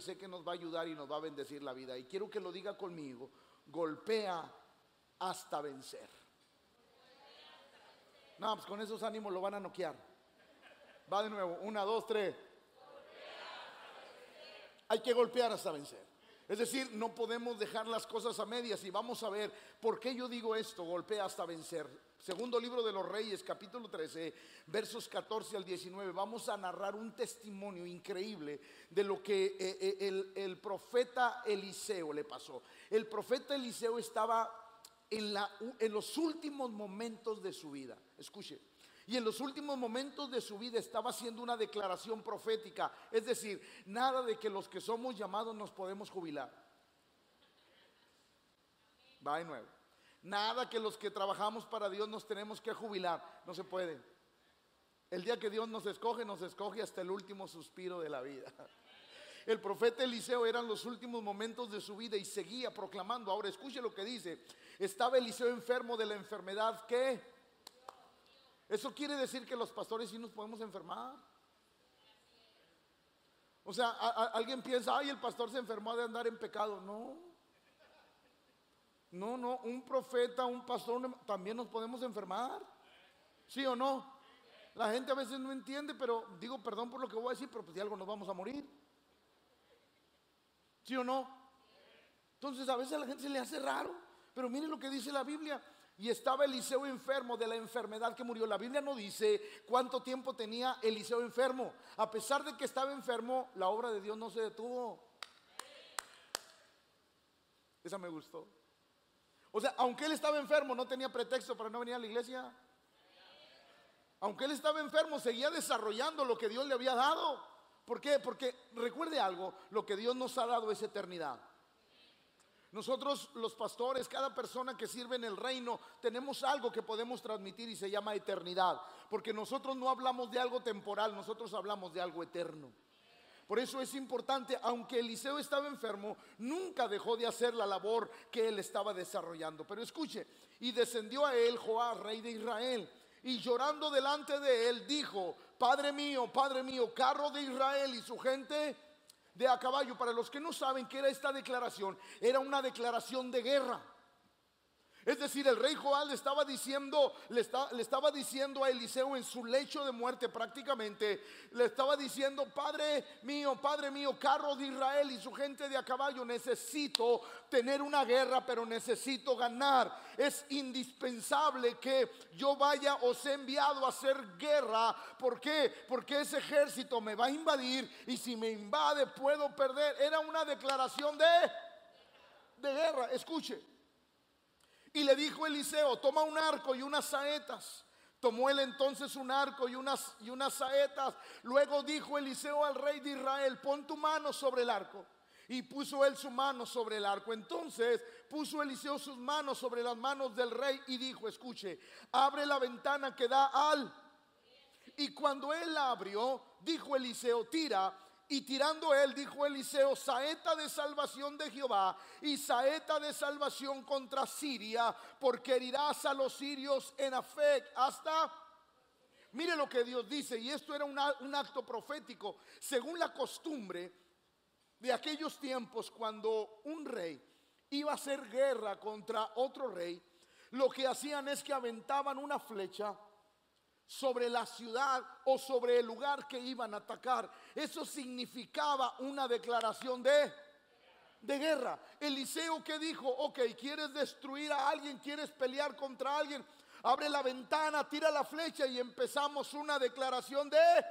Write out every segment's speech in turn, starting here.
sé que nos va a ayudar y nos va a bendecir la vida. Y quiero que lo diga conmigo, golpea hasta vencer. No, pues con esos ánimos lo van a noquear. Va de nuevo, una, dos, tres. Hay que golpear hasta vencer. Es decir, no podemos dejar las cosas a medias y vamos a ver por qué yo digo esto, golpea hasta vencer. Segundo libro de los Reyes, capítulo 13, versos 14 al 19. Vamos a narrar un testimonio increíble de lo que eh, eh, el, profeta Eliseo le pasó. El profeta Eliseo estaba en, en los últimos momentos de su vida. Escuche, y en los últimos momentos de su vida estaba haciendo una declaración profética. Es decir, nada de que los que somos llamados nos podemos jubilar. Va de nuevo. Nada que los que trabajamos para Dios nos tenemos que jubilar. No se puede. El día que Dios nos escoge, nos escoge hasta el último suspiro de la vida. El profeta Eliseo eran los últimos momentos de su vida y seguía proclamando. Ahora escuche lo que dice. Estaba Eliseo enfermo de la enfermedad que eso quiere decir que los pastores sí nos podemos enfermar. O sea, alguien piensa, ay, el pastor se enfermó de andar en pecado. No. No, no, un profeta, un pastor, también nos podemos enfermar. ¿Sí o no? La gente a veces no entiende, pero digo perdón por lo que voy a decir, pero pues de algo nos vamos a morir. ¿Sí o no? Entonces a veces a la gente se le hace raro, pero mire lo que dice la Biblia. Y estaba Eliseo enfermo de la enfermedad que murió. La Biblia no dice cuánto tiempo tenía Eliseo enfermo. A pesar de que estaba enfermo, la obra de Dios no se detuvo. Esa me gustó. O sea, aunque él estaba enfermo, no tenía pretexto para no venir a la iglesia. Aunque él estaba enfermo, seguía desarrollando lo que Dios le había dado. ¿Por qué? Porque recuerde algo, lo que Dios nos ha dado es eternidad. Nosotros los pastores, cada persona que sirve en el reino, tenemos algo que podemos transmitir y se llama eternidad. Porque nosotros no hablamos de algo temporal, nosotros hablamos de algo eterno. Por eso es importante, aunque Eliseo estaba enfermo, nunca dejó de hacer la labor que él estaba desarrollando. Pero escuche, y descendió a él Joás, rey de Israel, y llorando delante de él dijo, Padre mío, Padre mío, carro de Israel y su gente de a caballo. Para los que no saben qué era esta declaración, era una declaración de guerra. Es decir, el rey Joal le estaba diciendo, le, le, estaba diciendo a Eliseo en su lecho de muerte prácticamente, le estaba diciendo, Padre mío, Padre mío, carro de Israel y su gente de a caballo, necesito tener una guerra, pero necesito ganar. Es indispensable que yo vaya, os he enviado a hacer guerra. ¿Por qué? Porque ese ejército me va a invadir y si me invade puedo perder. Era una declaración de, de guerra. Escuche. Y le dijo Eliseo, toma un arco y unas saetas. Tomó él entonces un arco y unas, y unas saetas. Luego dijo Eliseo al rey de Israel, pon tu mano sobre el arco. Y puso él su mano sobre el arco. Entonces puso Eliseo sus manos sobre las manos del rey y dijo, escuche, abre la ventana que da al... Y cuando él la abrió, dijo Eliseo, tira. Y tirando él, dijo Eliseo, saeta de salvación de Jehová y saeta de salvación contra Siria, porque herirás a los sirios en Afec hasta... Mire lo que Dios dice, y esto era un acto profético, según la costumbre de aquellos tiempos cuando un rey iba a hacer guerra contra otro rey, lo que hacían es que aventaban una flecha sobre la ciudad o sobre el lugar que iban a atacar. Eso significaba una declaración de, de guerra. Eliseo que dijo, ok, quieres destruir a alguien, quieres pelear contra alguien, abre la ventana, tira la flecha y empezamos una declaración de,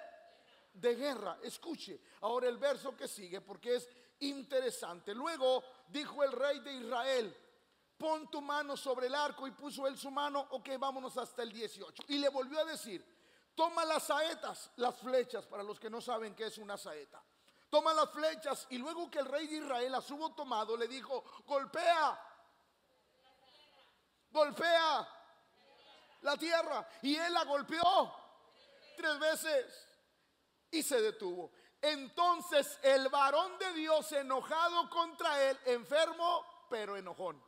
de guerra. Escuche ahora el verso que sigue porque es interesante. Luego dijo el rey de Israel, pon tu mano sobre el arco y puso él su mano, ok, vámonos hasta el 18. Y le volvió a decir, toma las saetas, las flechas, para los que no saben qué es una saeta. Toma las flechas y luego que el rey de Israel las hubo tomado, le dijo, golpea, golpea la tierra. Y él la golpeó tres veces y se detuvo. Entonces el varón de Dios enojado contra él, enfermo, pero enojón.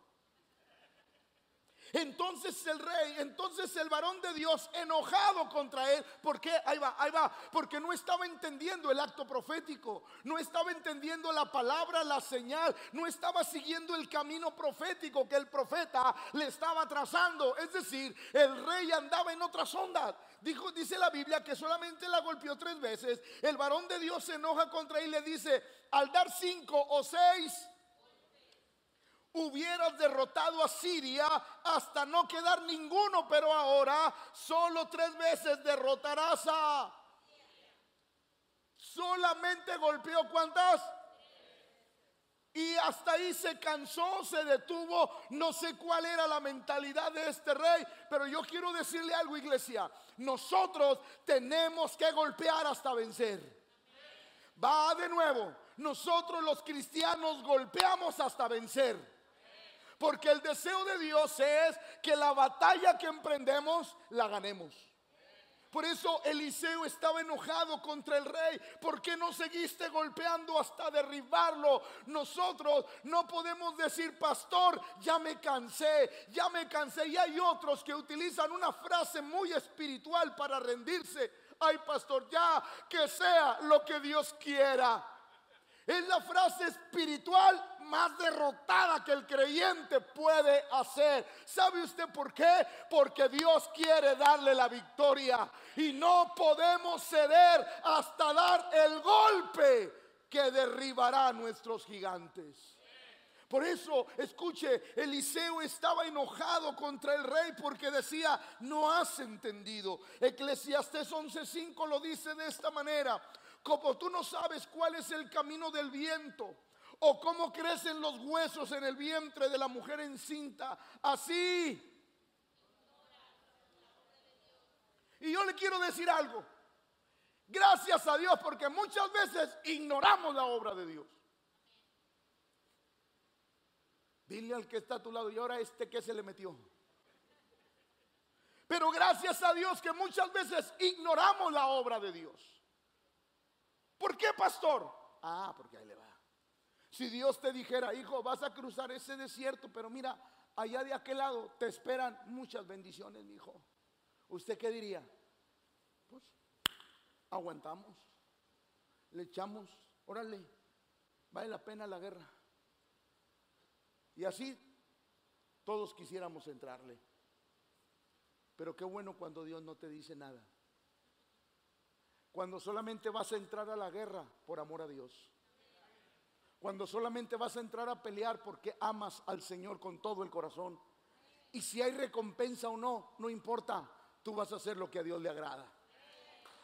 Entonces el rey, entonces el varón de Dios enojado contra él, ¿por qué? Ahí va, ahí va, porque no estaba entendiendo el acto profético, no estaba entendiendo la palabra, la señal, no estaba siguiendo el camino profético que el profeta le estaba trazando. Es decir, el rey andaba en otras ondas. Dijo, dice la Biblia que solamente la golpeó tres veces. El varón de Dios se enoja contra él y le dice, al dar cinco o seis hubieras derrotado a Siria hasta no quedar ninguno, pero ahora solo tres veces derrotarás a... Solamente golpeó cuántas. Y hasta ahí se cansó, se detuvo. No sé cuál era la mentalidad de este rey, pero yo quiero decirle algo, iglesia. Nosotros tenemos que golpear hasta vencer. Va de nuevo. Nosotros los cristianos golpeamos hasta vencer. Porque el deseo de Dios es que la batalla que emprendemos la ganemos. Por eso Eliseo estaba enojado contra el rey. ¿Por qué no seguiste golpeando hasta derribarlo? Nosotros no podemos decir, pastor, ya me cansé, ya me cansé. Y hay otros que utilizan una frase muy espiritual para rendirse. Ay, pastor, ya que sea lo que Dios quiera. Es la frase espiritual más derrotada que el creyente puede hacer. ¿Sabe usted por qué? Porque Dios quiere darle la victoria y no podemos ceder hasta dar el golpe que derribará a nuestros gigantes. Por eso, escuche, Eliseo estaba enojado contra el rey porque decía, no has entendido. Eclesiastés 11:5 lo dice de esta manera, como tú no sabes cuál es el camino del viento o cómo crecen los huesos en el vientre de la mujer encinta, así. Y yo le quiero decir algo. Gracias a Dios porque muchas veces ignoramos la obra de Dios. Dile al que está a tu lado y ahora este que se le metió. Pero gracias a Dios que muchas veces ignoramos la obra de Dios. ¿Por qué, pastor? Ah, porque ahí le va. Si Dios te dijera, hijo, vas a cruzar ese desierto, pero mira, allá de aquel lado te esperan muchas bendiciones, mi hijo. ¿Usted qué diría? Pues aguantamos, le echamos, órale, vale la pena la guerra. Y así todos quisiéramos entrarle. Pero qué bueno cuando Dios no te dice nada. Cuando solamente vas a entrar a la guerra por amor a Dios. Cuando solamente vas a entrar a pelear porque amas al Señor con todo el corazón. Y si hay recompensa o no, no importa. Tú vas a hacer lo que a Dios le agrada.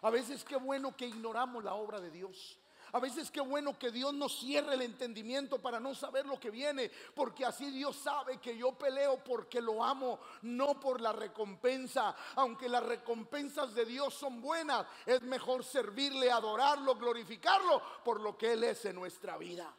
A veces qué bueno que ignoramos la obra de Dios. A veces qué bueno que Dios nos cierre el entendimiento para no saber lo que viene, porque así Dios sabe que yo peleo porque lo amo, no por la recompensa. Aunque las recompensas de Dios son buenas, es mejor servirle, adorarlo, glorificarlo por lo que Él es en nuestra vida.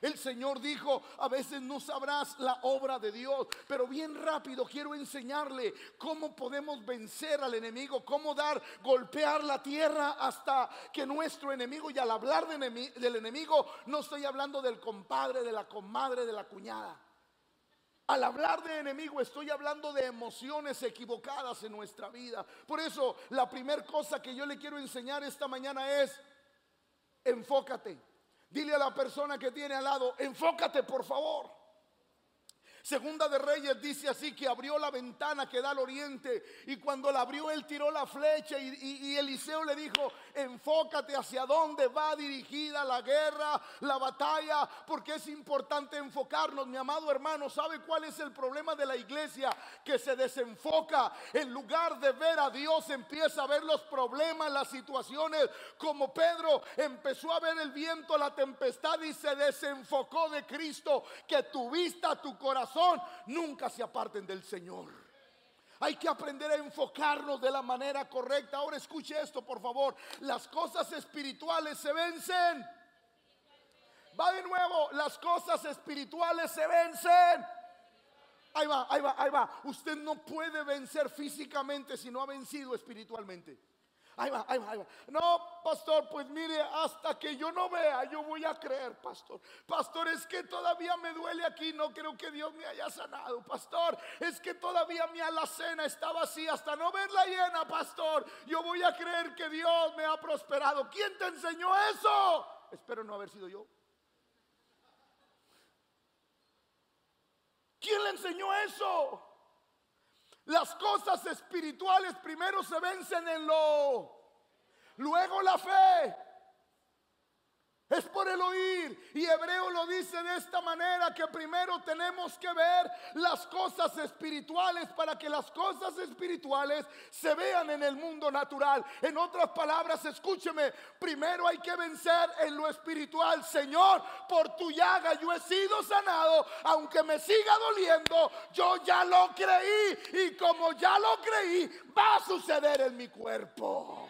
El Señor dijo, a veces no sabrás la obra de Dios, pero bien rápido quiero enseñarle cómo podemos vencer al enemigo, cómo dar, golpear la tierra hasta que nuestro enemigo, y al hablar del enemigo, no estoy hablando del compadre, de la comadre, de la cuñada. Al hablar de enemigo estoy hablando de emociones equivocadas en nuestra vida. Por eso la primera cosa que yo le quiero enseñar esta mañana es, enfócate. Dile a la persona que tiene al lado, enfócate por favor. Segunda de Reyes dice así que abrió la ventana que da al oriente y cuando la abrió él tiró la flecha y, Eliseo le dijo, enfócate hacia dónde va dirigida la guerra, la batalla, porque es importante enfocarnos. Mi amado hermano, ¿sabe cuál es el problema de la iglesia? Que se desenfoca. En lugar de ver a Dios, empieza a ver los problemas, las situaciones, como Pedro empezó a ver el viento, la tempestad y se desenfocó de Cristo, que tu vista, tu corazón, nunca se aparten del Señor. Hay que aprender a enfocarnos de la manera correcta. Ahora escuche esto, por favor. Las cosas espirituales se vencen. Va de nuevo, las cosas espirituales se vencen. Ahí va, ahí va, ahí va. Usted no puede vencer físicamente si no ha vencido espiritualmente. Ahí va, ahí va, ahí va. No, pastor, pues mire, hasta que yo no vea, yo voy a creer, pastor. Pastor, es que todavía me duele aquí, no creo que Dios me haya sanado. Pastor, es que todavía mi alacena estaba así, hasta no verla llena, pastor. Yo voy a creer que Dios me ha prosperado. ¿Quién te enseñó eso? Espero no haber sido yo. ¿Quién le enseñó eso? Las cosas espirituales primero se vencen en lo, luego la fe. Es por el oír. Y Hebreo lo dice de esta manera que primero tenemos que ver las cosas espirituales para que las cosas espirituales se vean en el mundo natural. En otras palabras, escúcheme, primero hay que vencer en lo espiritual. Señor, por tu llaga yo he sido sanado, aunque me siga doliendo, yo ya lo creí. Y como ya lo creí, va a suceder en mi cuerpo.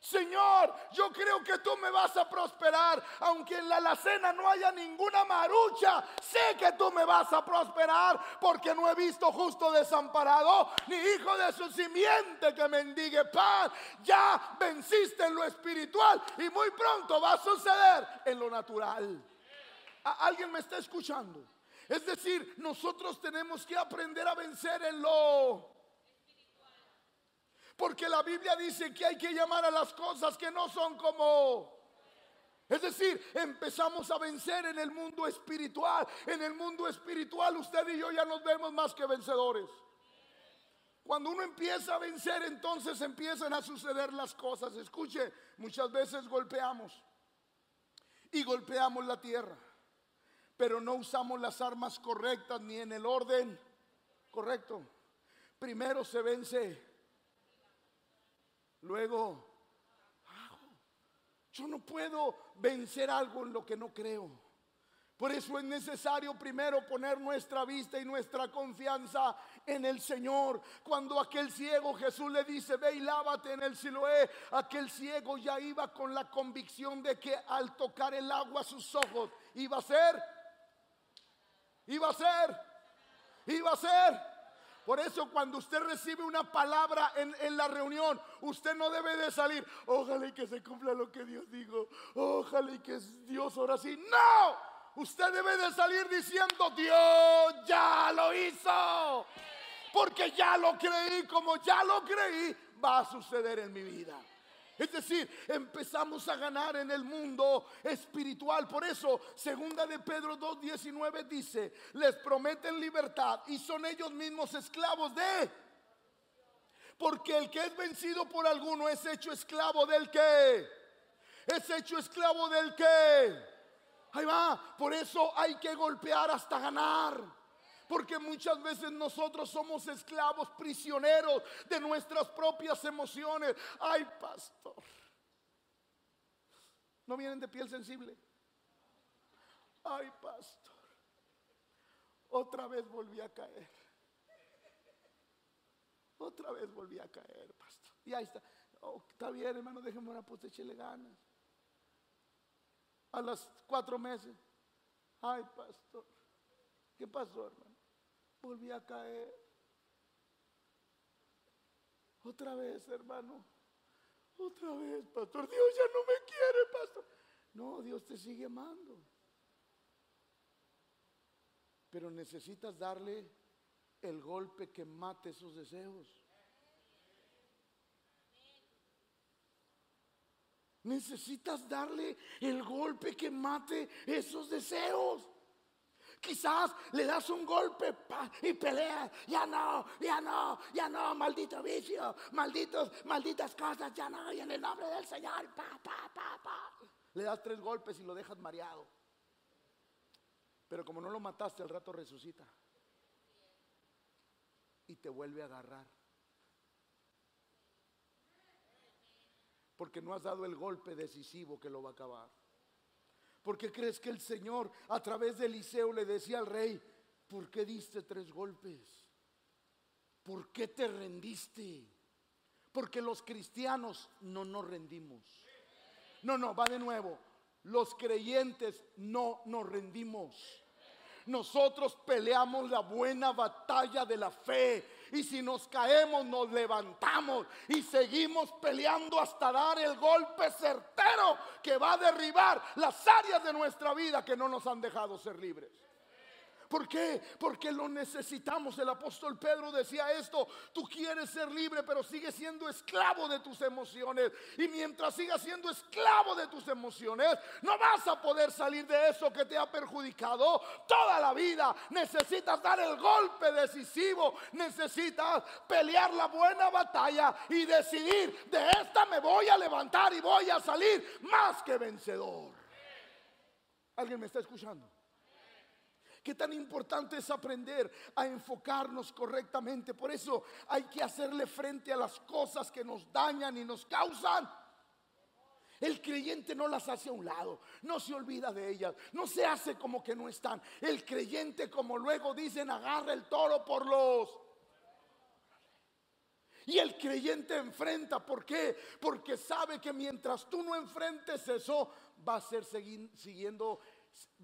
Señor, yo creo que tú me vas a prosperar, aunque en la alacena no haya ninguna marucha, sé que tú me vas a prosperar, porque no he visto justo desamparado, ni hijo de su simiente que mendigue pan. Ya venciste en lo espiritual y muy pronto va a suceder en lo natural. ¿Alguien me está escuchando? Es decir, nosotros tenemos que aprender a vencer en lo porque la Biblia dice que hay que llamar a las cosas que no son como... Es decir, empezamos a vencer en el mundo espiritual. En el mundo espiritual usted y yo ya nos vemos más que vencedores. Cuando uno empieza a vencer, entonces empiezan a suceder las cosas. Escuche, muchas veces golpeamos y golpeamos la tierra, pero no usamos las armas correctas ni en el orden correcto. Primero se vence Luego, yo no puedo vencer algo en lo que no creo. Por eso es necesario primero poner nuestra vista y nuestra confianza en el Señor. Cuando aquel ciego Jesús le dice, ve y lávate en el Siloé, aquel ciego ya iba con la convicción de que al tocar el agua sus ojos iba a ser, iba a ser, iba a ser por eso cuando usted recibe una palabra en, la reunión, usted no debe de salir, ojalá y que se cumpla lo que Dios dijo, ojalá y que Dios ahora sí. No, usted debe de salir diciendo, Dios ya lo hizo. Porque ya lo creí, como ya lo creí, va a suceder en mi vida. Es decir, empezamos a ganar en el mundo espiritual. Por eso, segunda de Pedro 2.19 dice, les prometen libertad y son ellos mismos esclavos de... Porque el que es vencido por alguno es hecho esclavo del que. Es hecho esclavo del que. Ahí va. Por eso hay que golpear hasta ganar. Porque muchas veces nosotros somos esclavos, prisioneros de nuestras propias emociones. Ay, pastor. ¿No vienen de piel sensible? Ay, pastor. Otra vez volví a caer. Otra vez volví a caer, pastor. Y ahí está. Oh, está bien, hermano, déjeme una pues échele ganas. A las cuatro meses. Ay, pastor. ¿Qué pasó, hermano? Volví a caer. Otra vez, hermano. Otra vez, pastor. Dios ya no me quiere, pastor. No, Dios te sigue amando. Pero necesitas darle el golpe que mate esos deseos. Necesitas darle el golpe que mate esos deseos. Quizás le das un golpe y pelea. Ya no, ya no, ya no, maldito vicio, malditos, malditas cosas, ya no. Y en el nombre del Señor, pa, pa, pa, pa. Le das tres golpes y lo dejas mareado. Pero como no lo mataste, al rato resucita. Y te vuelve a agarrar. Porque no has dado el golpe decisivo que lo va a acabar. ¿Por qué crees que el Señor a través de Eliseo le decía al rey, ¿por qué diste tres golpes? ¿Por qué te rendiste? Porque los cristianos no nos rendimos. No, no, va de nuevo. Los creyentes no nos rendimos. Nosotros peleamos la buena batalla de la fe. Y si nos caemos, nos levantamos y seguimos peleando hasta dar el golpe certero que va a derribar las áreas de nuestra vida que no nos han dejado ser libres. ¿Por qué? Porque lo necesitamos. El apóstol Pedro decía esto, tú quieres ser libre, pero sigues siendo esclavo de tus emociones. Y mientras sigas siendo esclavo de tus emociones, no vas a poder salir de eso que te ha perjudicado toda la vida. Necesitas dar el golpe decisivo, necesitas pelear la buena batalla y decidir, de esta me voy a levantar y voy a salir más que vencedor. ¿Alguien me está escuchando? Qué tan importante es aprender a enfocarnos correctamente. Por eso hay que hacerle frente a las cosas que nos dañan y nos causan. El creyente no las hace a un lado, no se olvida de ellas, no se hace como que no están. El creyente, como luego dicen, agarra el toro por los... Y el creyente enfrenta, ¿por qué? Porque sabe que mientras tú no enfrentes eso, va a ser siguiendo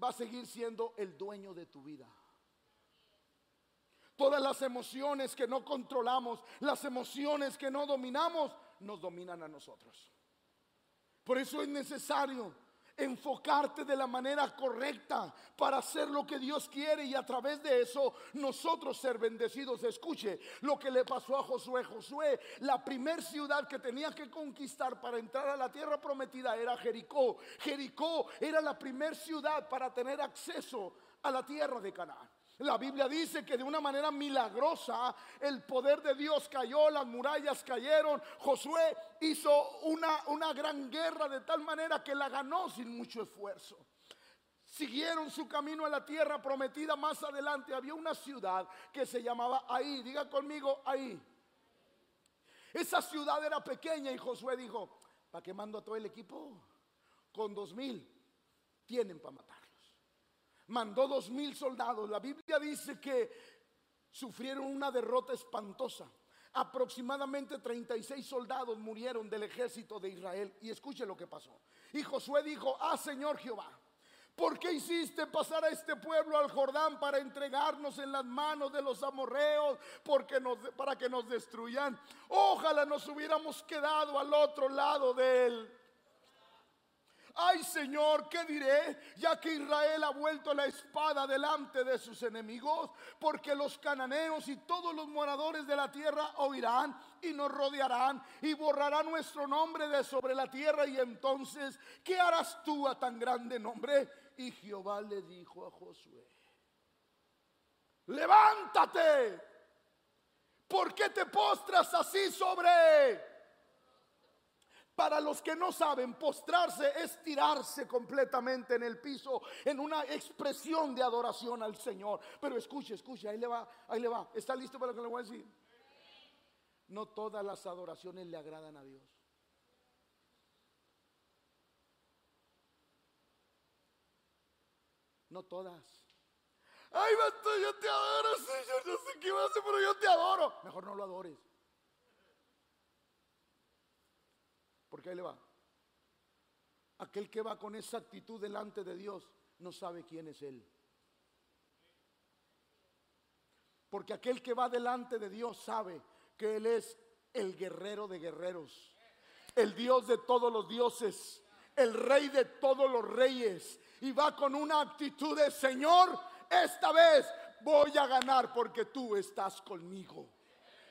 va a seguir siendo el dueño de tu vida. Todas las emociones que no controlamos, las emociones que no dominamos, nos dominan a nosotros. Por eso es necesario enfocarte de la manera correcta para hacer lo que Dios quiere y a través de eso nosotros ser bendecidos. Escuche lo que le pasó a Josué. Josué, la primer ciudad que tenía que conquistar para entrar a la tierra prometida era Jericó. Jericó era la primer ciudad para tener acceso a la tierra de Canaán. La Biblia dice que de una manera milagrosa el poder de Dios cayó, las murallas cayeron. Josué hizo una, una gran guerra de tal manera que la ganó sin mucho esfuerzo. Siguieron su camino a la tierra prometida. Más adelante había una ciudad que se llamaba Ahí. Diga conmigo, Ahí. Esa ciudad era pequeña y Josué dijo, ¿para qué mando a todo el equipo? Con dos mil tienen para matar mandó dos mil soldados. La Biblia dice que sufrieron una derrota espantosa. Aproximadamente 36 soldados murieron del ejército de Israel. Y escuche lo que pasó. Y Josué dijo, ah Señor Jehová, ¿por qué hiciste pasar a este pueblo al Jordán para entregarnos en las manos de los amorreos porque nos, para que nos destruyan? Ojalá nos hubiéramos quedado al otro lado de él ay Señor, ¿qué diré? Ya que Israel ha vuelto la espada delante de sus enemigos, porque los cananeos y todos los moradores de la tierra oirán y nos rodearán y borrarán nuestro nombre de sobre la tierra. Y entonces, ¿qué harás tú a tan grande nombre? Y Jehová le dijo a Josué, levántate, ¿por qué te postras así sobre para los que no saben, postrarse es tirarse completamente en el piso en una expresión de adoración al Señor. Pero escuche, escuche, ahí le va, ahí le va. ¿Está listo para lo que le voy a decir? No todas las adoraciones le agradan a Dios. No todas. Ay, basta, yo te adoro, Señor. No sé qué va a hacer, pero yo te adoro. Mejor no lo adores. Le va. Aquel que va con esa actitud delante de Dios no sabe quién es Él. Porque aquel que va delante de Dios sabe que Él es el guerrero de guerreros, el Dios de todos los dioses, el rey de todos los reyes. Y va con una actitud de Señor, esta vez voy a ganar porque tú estás conmigo.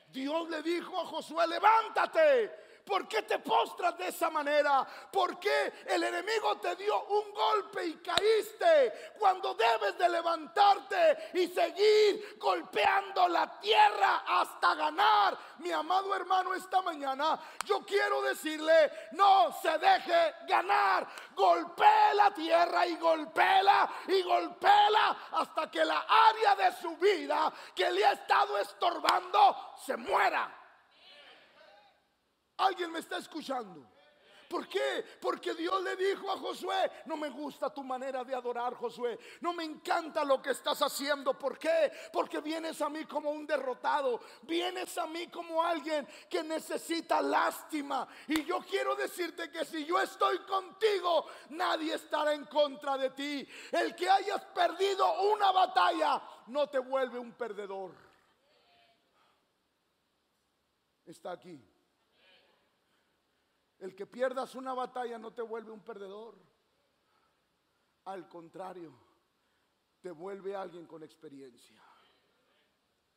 Dios le dijo a Josué, levántate, ¿Por qué te postras de esa manera? ¿Por qué el enemigo te dio un golpe y caíste cuando debes de levantarte y seguir golpeando la tierra hasta ganar? Mi amado hermano, esta mañana yo quiero decirle, no se deje ganar. Golpee la tierra y golpela y golpela hasta que la área de su vida que le ha estado estorbando se muera. Alguien me está escuchando. ¿Por qué? Porque Dios le dijo a Josué, no me gusta tu manera de adorar, Josué. No me encanta lo que estás haciendo. ¿Por qué? Porque vienes a mí como un derrotado. Vienes a mí como alguien que necesita lástima. Y yo quiero decirte que si yo estoy contigo, nadie estará en contra de ti. El que hayas perdido una batalla no te vuelve un perdedor. Está aquí. El que pierdas una batalla no te vuelve un perdedor. Al contrario, te vuelve alguien con experiencia.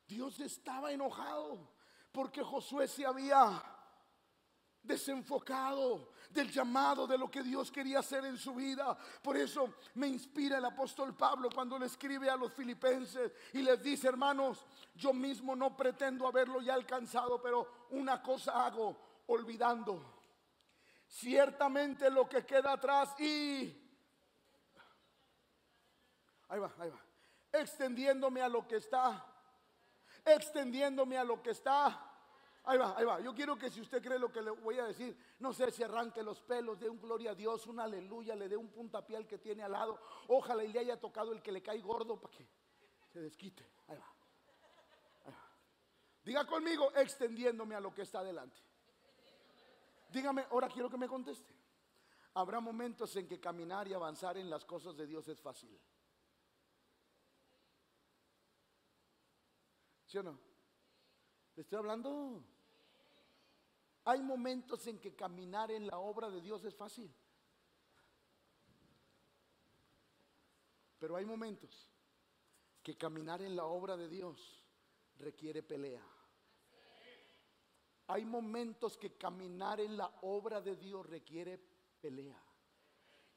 Dios estaba enojado porque Josué se había desenfocado del llamado de lo que Dios quería hacer en su vida. Por eso me inspira el apóstol Pablo cuando le escribe a los filipenses y les dice, hermanos, yo mismo no pretendo haberlo ya alcanzado, pero una cosa hago, olvidando ciertamente lo que queda atrás y... Ahí va, ahí va. Extendiéndome a lo que está. Extendiéndome a lo que está. Ahí va, ahí va. Yo quiero que si usted cree lo que le voy a decir, no sé si arranque los pelos, de un gloria a Dios, un aleluya, le dé un puntapié al que tiene al lado. Ojalá y le haya tocado el que le cae gordo para que se desquite. Ahí va. Ahí va. Diga conmigo, extendiéndome a lo que está adelante. Dígame, ahora quiero que me conteste. Habrá momentos en que caminar y avanzar en las cosas de Dios es fácil. ¿Sí o no? ¿Le estoy hablando? Hay momentos en que caminar en la obra de Dios es fácil. Pero hay momentos que caminar en la obra de Dios requiere pelea. Hay momentos que caminar en la obra de Dios requiere pelea.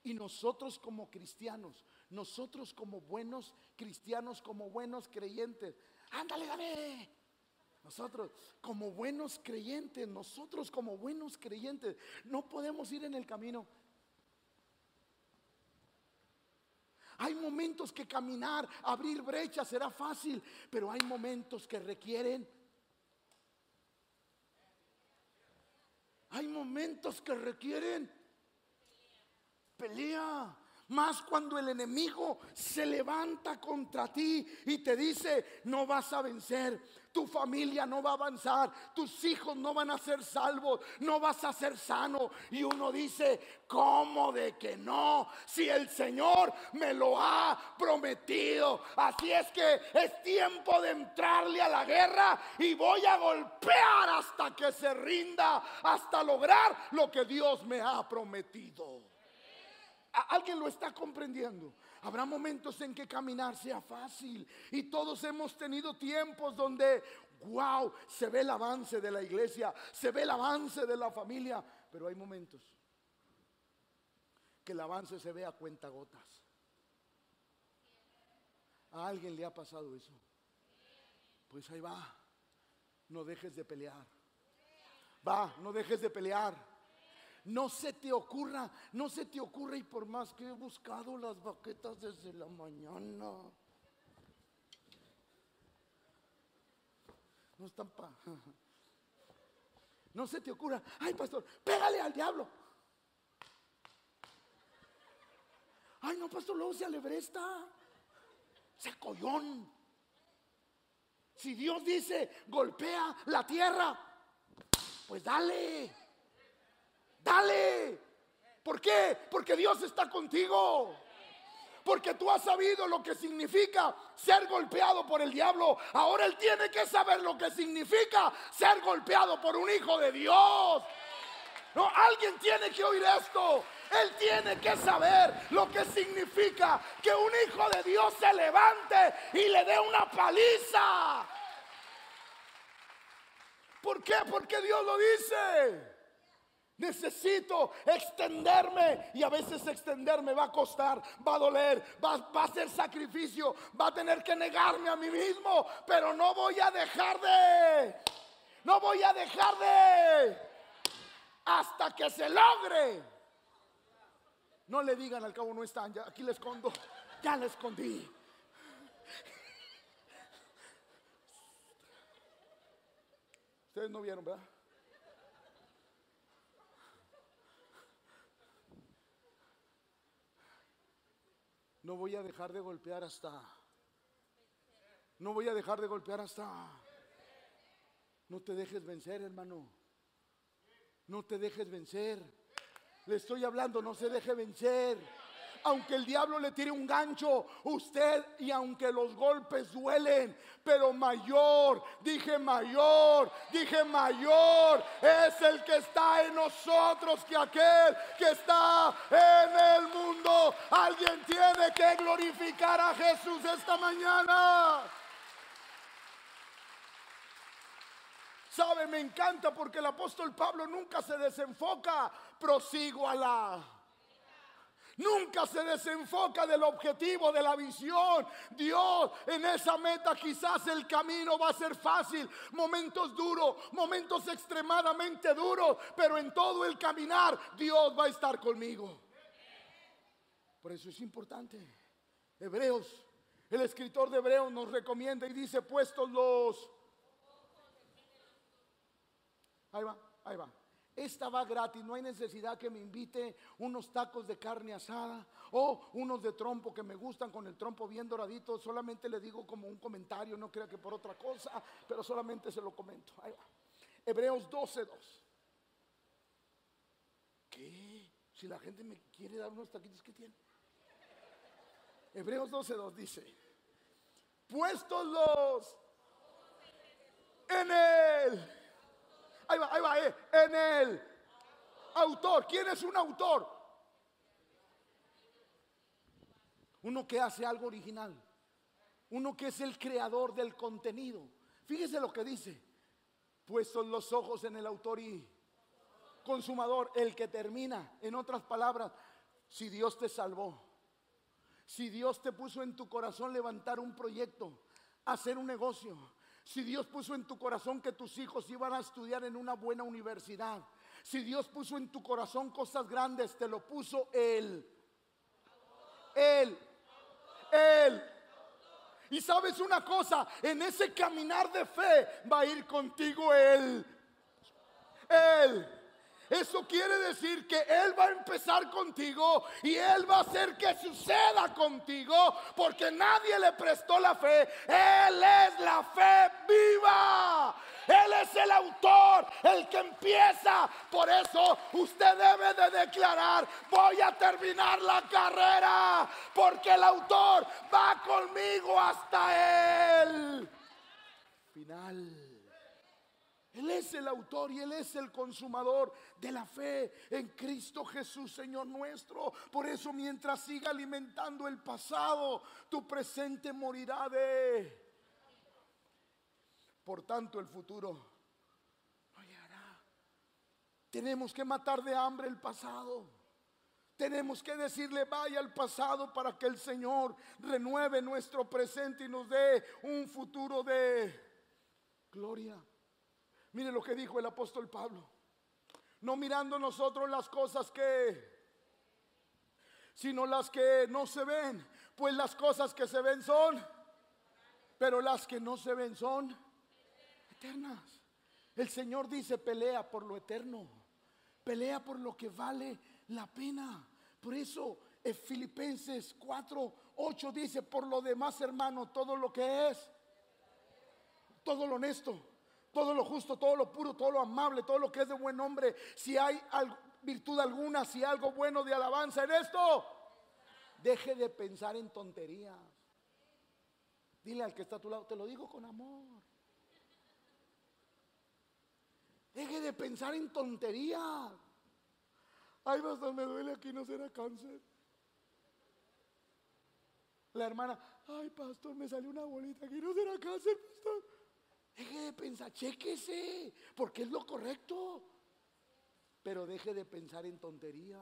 Y nosotros como cristianos, nosotros como buenos cristianos, como buenos creyentes, ándale, dame. Nosotros como buenos creyentes, nosotros como buenos creyentes, no podemos ir en el camino. Hay momentos que caminar, abrir brechas será fácil, pero hay momentos que requieren Hay momentos que requieren pelea. Más cuando el enemigo se levanta contra ti y te dice, no vas a vencer, tu familia no va a avanzar, tus hijos no van a ser salvos, no vas a ser sano. Y uno dice, ¿cómo de que no? Si el Señor me lo ha prometido. Así es que es tiempo de entrarle a la guerra y voy a golpear hasta que se rinda, hasta lograr lo que Dios me ha prometido. ¿Alguien lo está comprendiendo? Habrá momentos en que caminar sea fácil y todos hemos tenido tiempos donde, wow, se ve el avance de la iglesia, se ve el avance de la familia, pero hay momentos que el avance se ve a cuentagotas. ¿A alguien le ha pasado eso? Pues ahí va, no dejes de pelear. Va, no dejes de pelear. No se te ocurra, no se te ocurra y por más que he buscado las baquetas desde la mañana. No están pa. No se te ocurra, ay pastor, pégale al diablo. Ay no, pastor, luego se alebresta. Se collón. Si Dios dice, golpea la tierra, pues dale. Dale. ¿Por qué? Porque Dios está contigo. Porque tú has sabido lo que significa ser golpeado por el diablo. Ahora Él tiene que saber lo que significa ser golpeado por un hijo de Dios. No, alguien tiene que oír esto. Él tiene que saber lo que significa que un hijo de Dios se levante y le dé una paliza. ¿Por qué? Porque Dios lo dice. Necesito extenderme y a veces extenderme va a costar, va a doler, va, a ser sacrificio, va a tener que negarme a mí mismo, pero no voy a dejar de, no voy a dejar de, hasta que se logre. No le digan al cabo no están, ya, aquí le escondo, ya le escondí. Ustedes no vieron, ¿verdad? No voy a dejar de golpear hasta. No voy a dejar de golpear hasta. No te dejes vencer, hermano. No te dejes vencer. Le estoy hablando, no se deje vencer aunque el diablo le tire un gancho, usted y aunque los golpes duelen, pero mayor, dije mayor, dije mayor, es el que está en nosotros que aquel que está en el mundo. Alguien tiene que glorificar a Jesús esta mañana. Sabe, me encanta porque el apóstol Pablo nunca se desenfoca, prosigo a la Nunca se desenfoca del objetivo, de la visión. Dios en esa meta quizás el camino va a ser fácil, momentos duros, momentos extremadamente duros, pero en todo el caminar Dios va a estar conmigo. Por eso es importante. Hebreos, el escritor de Hebreos nos recomienda y dice, puestos los... Ahí va, ahí va. Esta va gratis, no hay necesidad que me invite unos tacos de carne asada o unos de trompo que me gustan con el trompo bien doradito. Solamente le digo como un comentario, no crea que por otra cosa, pero solamente se lo comento. Ahí va. Hebreos 12:2. ¿Qué? Si la gente me quiere dar unos taquitos, ¿qué tiene? Hebreos 12:2 dice: Puestos los en él Ahí va, ahí va, eh, en el autor. ¿Quién es un autor? Uno que hace algo original. Uno que es el creador del contenido. Fíjese lo que dice. Puestos los ojos en el autor y consumador, el que termina. En otras palabras, si Dios te salvó, si Dios te puso en tu corazón levantar un proyecto, hacer un negocio, si Dios puso en tu corazón que tus hijos iban a estudiar en una buena universidad. Si Dios puso en tu corazón cosas grandes, te lo puso Él. Él. Él. Y sabes una cosa, en ese caminar de fe va a ir contigo Él. Él. Eso quiere decir que Él va a empezar contigo y Él va a hacer que suceda contigo porque nadie le prestó la fe. Él es la fe viva. Él es el autor, el que empieza. Por eso usted debe de declarar, voy a terminar la carrera porque el autor va conmigo hasta el final. Él es el autor y Él es el consumador de la fe en Cristo Jesús, Señor nuestro. Por eso mientras siga alimentando el pasado, tu presente morirá de... Por tanto, el futuro no llegará. Tenemos que matar de hambre el pasado. Tenemos que decirle vaya al pasado para que el Señor renueve nuestro presente y nos dé un futuro de gloria. Mire lo que dijo el apóstol Pablo. No mirando nosotros las cosas que, sino las que no se ven. Pues las cosas que se ven son, pero las que no se ven son eternas. El Señor dice, pelea por lo eterno. Pelea por lo que vale la pena. Por eso Filipenses 4, 8 dice, por lo demás hermano, todo lo que es, todo lo honesto todo lo justo, todo lo puro, todo lo amable, todo lo que es de buen nombre, si hay virtud alguna, si algo bueno de alabanza en esto, deje de pensar en tonterías. Dile al que está a tu lado, te lo digo con amor. Deje de pensar en tonterías. Ay, pastor, me duele aquí, no será cáncer. La hermana, ay, pastor, me salió una bolita aquí, no será cáncer, pastor. Deje de pensar, chéquese, porque es lo correcto. Pero deje de pensar en tontería.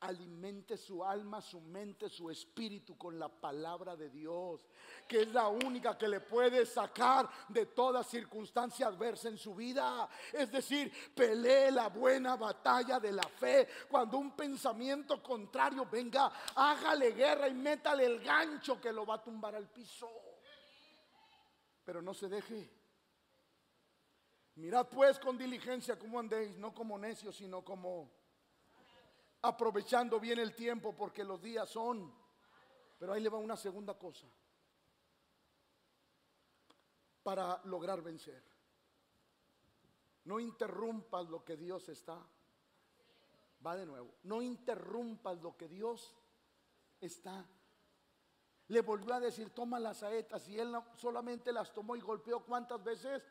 Alimente su alma, su mente, su espíritu con la palabra de Dios, que es la única que le puede sacar de toda circunstancia adversa en su vida. Es decir, pelee la buena batalla de la fe. Cuando un pensamiento contrario venga, hágale guerra y métale el gancho que lo va a tumbar al piso pero no se deje. Mirad pues con diligencia cómo andéis, no como necios, sino como aprovechando bien el tiempo porque los días son. Pero ahí le va una segunda cosa para lograr vencer. No interrumpas lo que Dios está. Va de nuevo. No interrumpas lo que Dios está. Le volvió a decir, toma las saetas. Y él solamente las tomó y golpeó cuántas veces.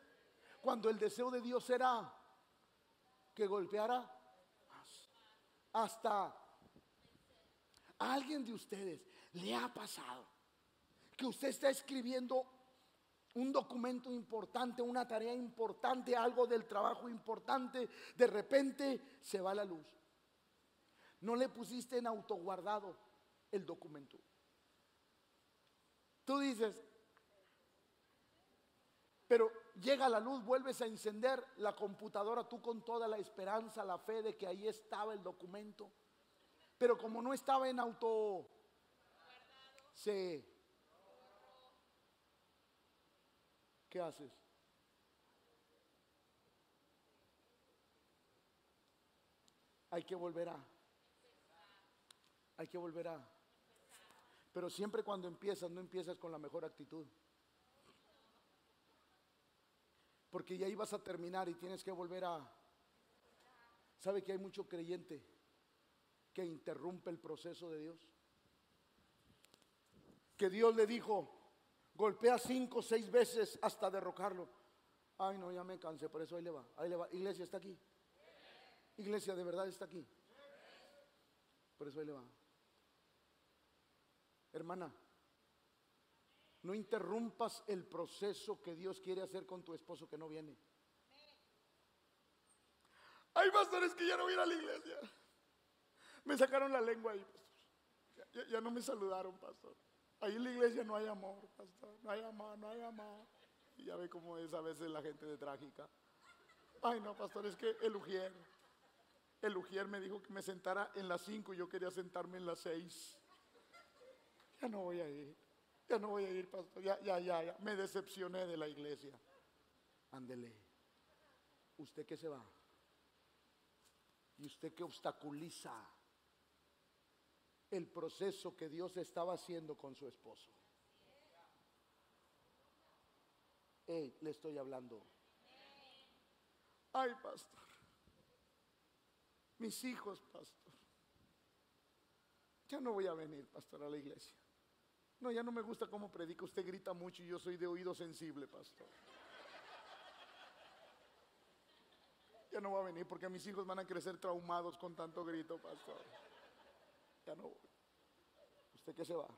Cuando el deseo de Dios era que golpeara. Hasta a alguien de ustedes le ha pasado que usted está escribiendo un documento importante, una tarea importante, algo del trabajo importante, de repente se va la luz. No le pusiste en autoguardado el documento. Tú dices, pero llega la luz, vuelves a encender la computadora, tú con toda la esperanza, la fe de que ahí estaba el documento. Pero como no estaba en auto, se ¿qué haces? Hay que volver a. Hay que volver a. Pero siempre cuando empiezas, no empiezas con la mejor actitud. Porque ya ibas a terminar y tienes que volver a... ¿Sabe que hay mucho creyente que interrumpe el proceso de Dios? Que Dios le dijo, golpea cinco o seis veces hasta derrocarlo. Ay, no, ya me cansé, por eso ahí le va, ahí le va. Iglesia está aquí. Iglesia de verdad está aquí. Por eso ahí le va. Hermana, no interrumpas el proceso que Dios quiere hacer con tu esposo que no viene. Hay pastores que ya no vienen a la iglesia. Me sacaron la lengua ahí, pastor. Ya, no me saludaron, pastor. Ahí en la iglesia no hay amor, pastor. No hay amor, no hay amor. Y ya ve cómo es a veces la gente de trágica. Ay, no, pastor, es que el Ujier, el Ujier me dijo que me sentara en las cinco y yo quería sentarme en las seis. Ya no voy a ir. Ya no voy a ir, pastor. Ya, ya, ya, ya. Me decepcioné de la iglesia. Ándele. ¿Usted qué se va? ¿Y usted qué obstaculiza el proceso que Dios estaba haciendo con su esposo? le estoy hablando. Ay, pastor. Mis hijos, pastor. Ya no voy a venir, pastor, a la iglesia. No, ya no me gusta cómo predica. Usted grita mucho y yo soy de oído sensible, pastor. Ya no va a venir porque mis hijos van a crecer traumados con tanto grito, pastor. Ya no voy. ¿Usted qué se va?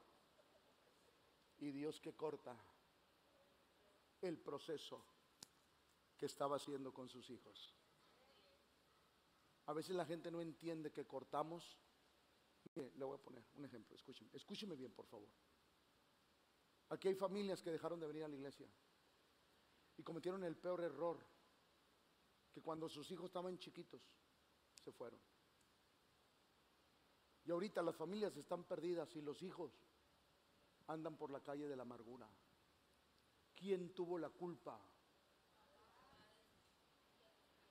Y Dios que corta el proceso que estaba haciendo con sus hijos. A veces la gente no entiende que cortamos. le voy a poner un ejemplo, escúcheme, escúcheme bien, por favor. Aquí hay familias que dejaron de venir a la iglesia y cometieron el peor error, que cuando sus hijos estaban chiquitos, se fueron. Y ahorita las familias están perdidas y los hijos andan por la calle de la amargura. ¿Quién tuvo la culpa?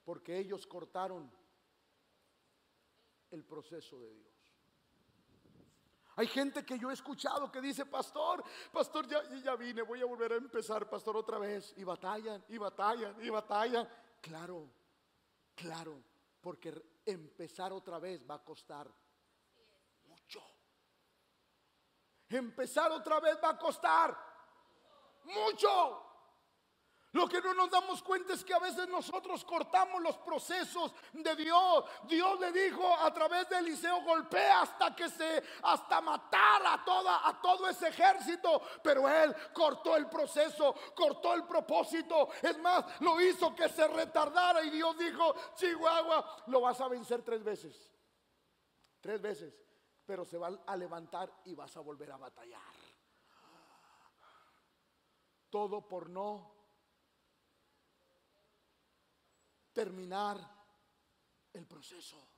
Porque ellos cortaron el proceso de Dios. Hay gente que yo he escuchado que dice, pastor, pastor, ya, vine, voy a volver a empezar, pastor, otra vez. Y batallan, y batallan, y batallan. Claro, claro, porque empezar otra vez va a costar mucho. Empezar otra vez va a costar mucho. Lo que no nos damos cuenta es que a veces nosotros cortamos los procesos de Dios. Dios le dijo a través de Eliseo, golpea hasta que se, hasta matar a, toda, a todo ese ejército. Pero él cortó el proceso, cortó el propósito. Es más, lo hizo que se retardara y Dios dijo, Chihuahua, lo vas a vencer tres veces. Tres veces. Pero se va a levantar y vas a volver a batallar. Todo por no terminar el proceso.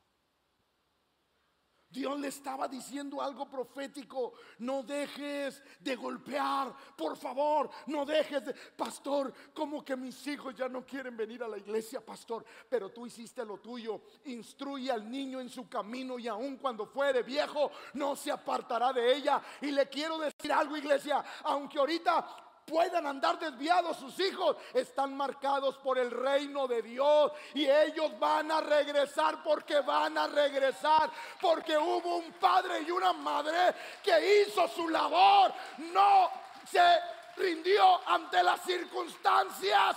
Dios le estaba diciendo algo profético. No dejes de golpear, por favor, no dejes de... Pastor, como que mis hijos ya no quieren venir a la iglesia, pastor, pero tú hiciste lo tuyo. Instruye al niño en su camino y aun cuando fuere viejo, no se apartará de ella. Y le quiero decir algo, iglesia, aunque ahorita puedan andar desviados sus hijos, están marcados por el reino de Dios y ellos van a regresar porque van a regresar, porque hubo un padre y una madre que hizo su labor, no se rindió ante las circunstancias.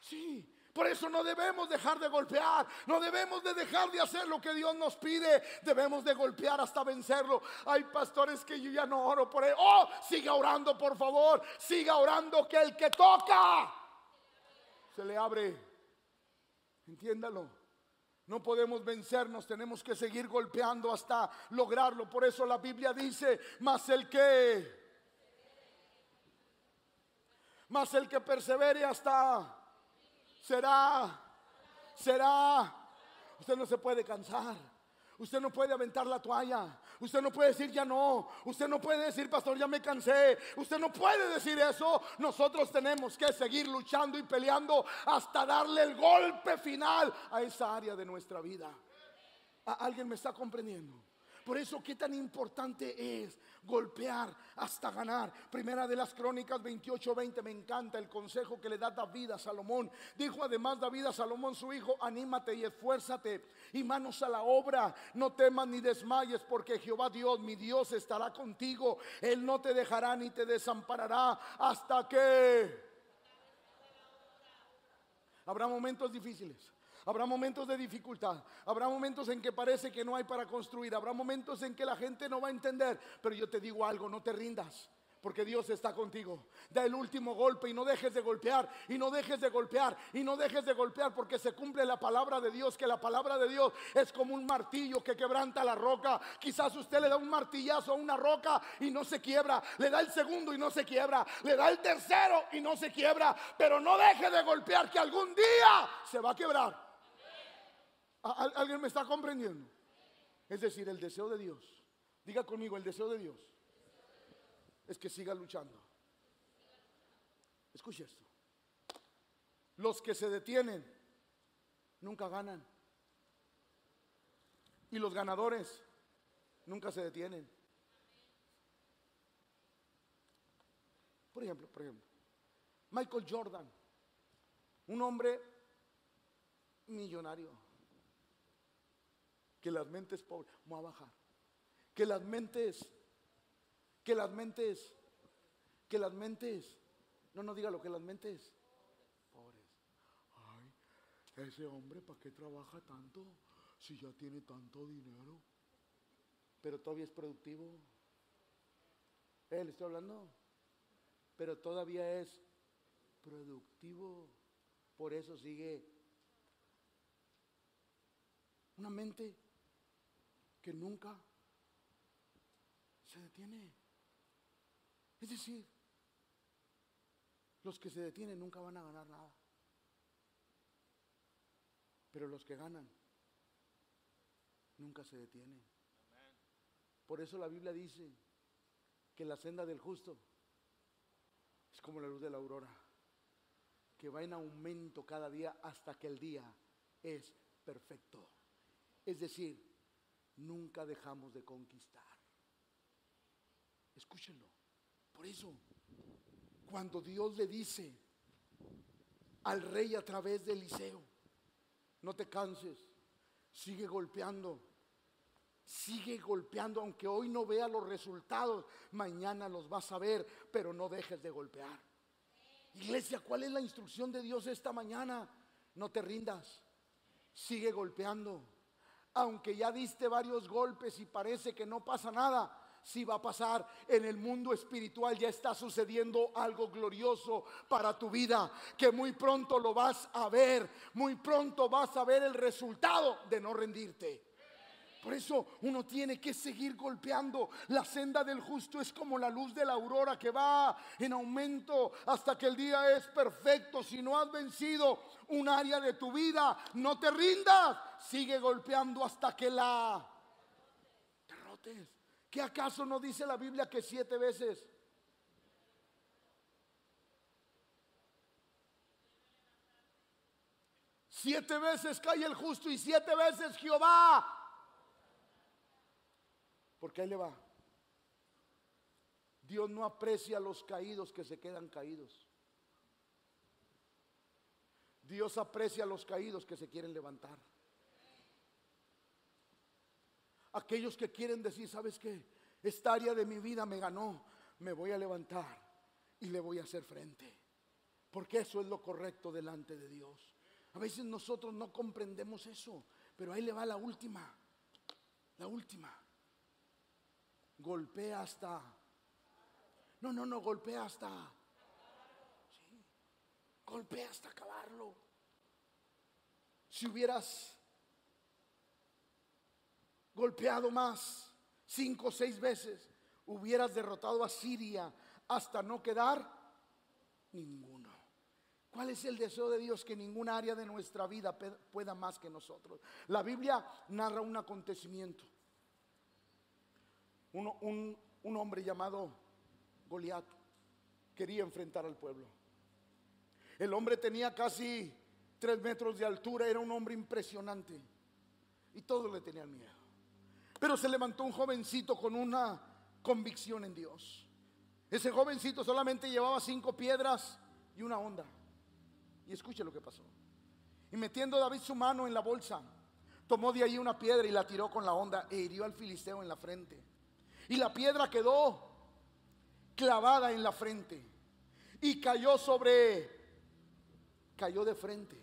Sí, por eso no debemos dejar de golpear, no debemos de dejar de hacer lo que Dios nos pide, debemos de golpear hasta vencerlo. Hay pastores que yo ya no oro por él. Oh, siga orando por favor, siga orando que el que toca se le abre. Entiéndalo. No podemos vencernos, tenemos que seguir golpeando hasta lograrlo. Por eso la Biblia dice, más el que, más el que persevere hasta será, será. Usted no se puede cansar. Usted no puede aventar la toalla. Usted no puede decir ya no. Usted no puede decir, pastor, ya me cansé. Usted no puede decir eso. Nosotros tenemos que seguir luchando y peleando hasta darle el golpe final a esa área de nuestra vida. ¿Alguien me está comprendiendo? Por eso, qué tan importante es golpear hasta ganar. Primera de las Crónicas 28:20. Me encanta el consejo que le da David a Salomón. Dijo además David a Salomón, su hijo: Anímate y esfuérzate y manos a la obra. No temas ni desmayes, porque Jehová Dios, mi Dios, estará contigo. Él no te dejará ni te desamparará hasta que. Habrá momentos difíciles. Habrá momentos de dificultad, habrá momentos en que parece que no hay para construir, habrá momentos en que la gente no va a entender, pero yo te digo algo, no te rindas. Porque Dios está contigo. Da el último golpe y no dejes de golpear. Y no dejes de golpear. Y no dejes de golpear porque se cumple la palabra de Dios. Que la palabra de Dios es como un martillo que quebranta la roca. Quizás usted le da un martillazo a una roca y no se quiebra. Le da el segundo y no se quiebra. Le da el tercero y no se quiebra. Pero no deje de golpear que algún día se va a quebrar. ¿Alguien me está comprendiendo? Es decir, el deseo de Dios. Diga conmigo, el deseo de Dios es que siga luchando. Escuche esto. Los que se detienen nunca ganan. Y los ganadores nunca se detienen. Por ejemplo, por ejemplo, Michael Jordan, un hombre millonario que las mentes pobres, vamos a bajar, que las mentes, que las mentes, que las mentes, no, no diga lo que las mentes, pobres. Ay, ese hombre, ¿para qué trabaja tanto si ya tiene tanto dinero? Pero todavía es productivo. ¿Eh, le estoy hablando? Pero todavía es productivo. Por eso sigue una mente que nunca se detiene. Es decir, los que se detienen nunca van a ganar nada. Pero los que ganan nunca se detienen. Por eso la Biblia dice que la senda del justo es como la luz de la aurora, que va en aumento cada día hasta que el día es perfecto. Es decir, nunca dejamos de conquistar. Escúchenlo. Por eso, cuando Dios le dice al rey a través de Eliseo, no te canses, sigue golpeando, sigue golpeando, aunque hoy no vea los resultados, mañana los vas a ver, pero no dejes de golpear. Iglesia, ¿cuál es la instrucción de Dios esta mañana? No te rindas, sigue golpeando aunque ya diste varios golpes y parece que no pasa nada, sí va a pasar. En el mundo espiritual ya está sucediendo algo glorioso para tu vida, que muy pronto lo vas a ver, muy pronto vas a ver el resultado de no rendirte. Por eso uno tiene que seguir golpeando. La senda del justo es como la luz de la aurora que va en aumento hasta que el día es perfecto. Si no has vencido un área de tu vida, no te rindas. Sigue golpeando hasta que la derrotes. ¿Qué acaso no dice la Biblia que siete veces? Siete veces cae el justo y siete veces Jehová porque ahí le va. Dios no aprecia a los caídos que se quedan caídos. Dios aprecia a los caídos que se quieren levantar. Aquellos que quieren decir, ¿sabes qué? Esta área de mi vida me ganó, me voy a levantar y le voy a hacer frente. Porque eso es lo correcto delante de Dios. A veces nosotros no comprendemos eso, pero ahí le va la última, la última golpea hasta. No, no, no, golpea hasta. Golpea hasta acabarlo. Si hubieras golpeado más, cinco o seis veces, hubieras derrotado a Siria hasta no quedar ninguno. ¿Cuál es el deseo de Dios? Que ninguna área de nuestra vida pueda más que nosotros. La Biblia narra un acontecimiento un, hombre llamado Goliat quería enfrentar al pueblo. El hombre tenía casi tres metros de altura, era un hombre impresionante y todos le tenían miedo. Pero se levantó un jovencito con una convicción en Dios. Ese jovencito solamente llevaba cinco piedras y una onda. Y escuche lo que pasó. Y metiendo David su mano en la bolsa, tomó de ahí una piedra y la tiró con la onda e hirió al filisteo en la frente. Y la piedra quedó clavada en la frente. Y cayó sobre, cayó de frente.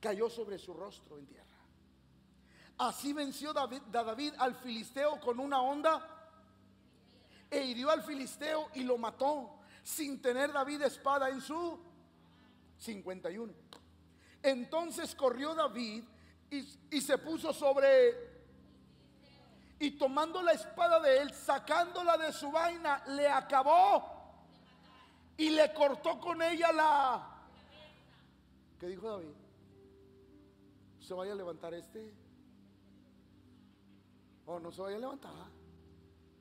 Cayó sobre su rostro en tierra. Así venció David, David al filisteo con una onda e hirió al filisteo y lo mató sin tener David espada en su 51. Entonces corrió David y, y se puso sobre y tomando la espada de él, sacándola de su vaina, le acabó y le cortó con ella la... ¿Qué dijo David? ¿Se vaya a levantar este? ¿O no se vaya a levantar?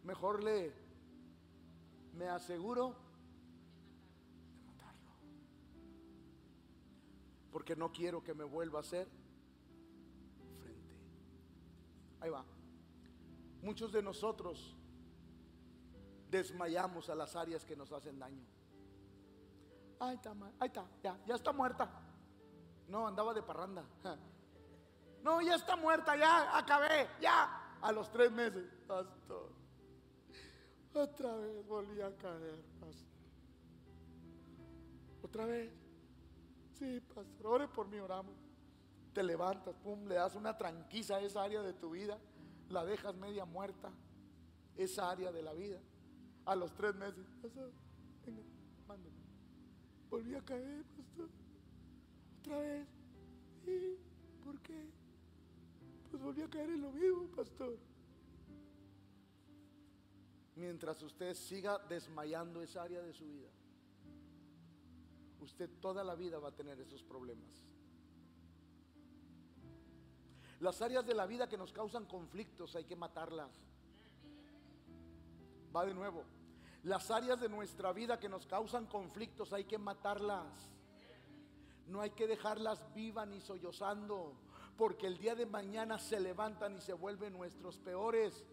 Mejor le... Me aseguro de matarlo. Porque no quiero que me vuelva a hacer frente. Ahí va. Muchos de nosotros desmayamos a las áreas que nos hacen daño. Ahí está, ahí está, ya, ya está muerta. No, andaba de parranda. No, ya está muerta, ya acabé, ya. A los tres meses, pastor. Otra vez volví a caer, pastor. Otra vez. Sí, pastor, ore por mí, oramos. Te levantas, pum, le das una tranquila a esa área de tu vida la dejas media muerta, esa área de la vida. A los tres meses, venga, mándame. Volví a caer, pastor. Otra vez. ¿Y por qué? Pues volví a caer en lo mismo, pastor. Mientras usted siga desmayando esa área de su vida, usted toda la vida va a tener esos problemas. Las áreas de la vida que nos causan conflictos hay que matarlas. Va de nuevo. Las áreas de nuestra vida que nos causan conflictos hay que matarlas. No hay que dejarlas vivas ni sollozando, porque el día de mañana se levantan y se vuelven nuestros peores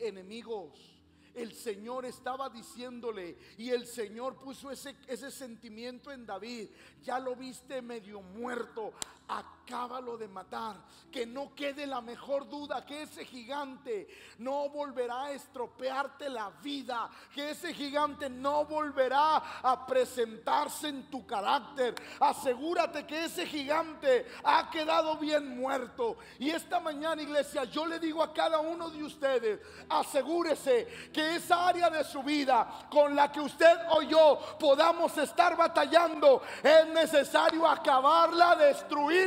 enemigos el Señor estaba diciéndole y el Señor puso ese, ese sentimiento en David. Ya lo viste medio muerto, acábalo de matar. Que no quede la mejor duda que ese gigante no volverá a estropearte la vida. Que ese gigante no volverá a presentarse en tu carácter. Asegúrate que ese gigante ha quedado bien muerto. Y esta mañana, iglesia, yo le digo a cada uno de ustedes, asegúrese que esa área de su vida con la que usted o yo podamos estar batallando, es necesario acabarla, destruir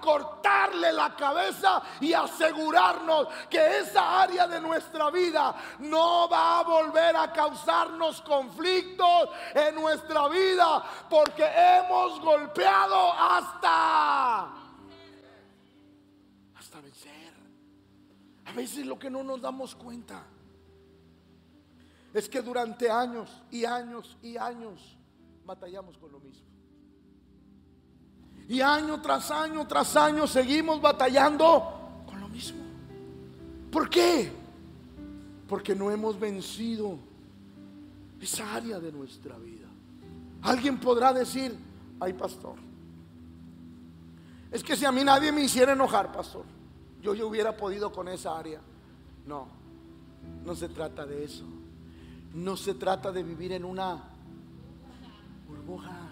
cortarle la cabeza y asegurarnos que esa área de nuestra vida no va a volver a causarnos conflictos en nuestra vida porque hemos golpeado hasta hasta vencer. A veces lo que no nos damos cuenta es que durante años y años y años batallamos con lo mismo. Y año tras año tras año seguimos batallando con lo mismo. ¿Por qué? Porque no hemos vencido esa área de nuestra vida. Alguien podrá decir, ay pastor, es que si a mí nadie me hiciera enojar, pastor, yo, yo hubiera podido con esa área. No, no se trata de eso. No se trata de vivir en una burbuja.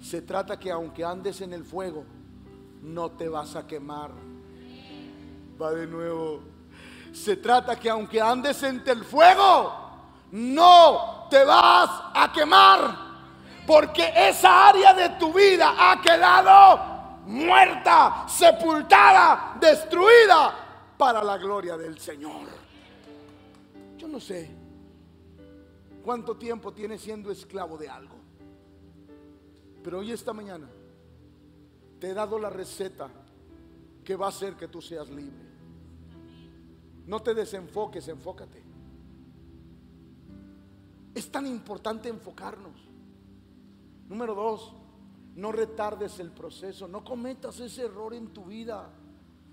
Se trata que aunque andes en el fuego, no te vas a quemar. Va de nuevo. Se trata que aunque andes entre el fuego, no te vas a quemar. Porque esa área de tu vida ha quedado muerta, sepultada, destruida para la gloria del Señor. Yo no sé cuánto tiempo tienes siendo esclavo de algo. Pero hoy esta mañana te he dado la receta que va a hacer que tú seas libre. No te desenfoques, enfócate. Es tan importante enfocarnos. Número dos, no retardes el proceso, no cometas ese error en tu vida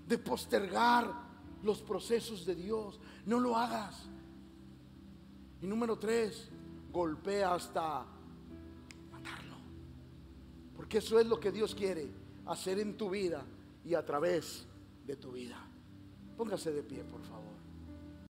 de postergar los procesos de Dios. No lo hagas. Y número tres, golpea hasta. Porque eso es lo que Dios quiere hacer en tu vida y a través de tu vida. Póngase de pie, por favor.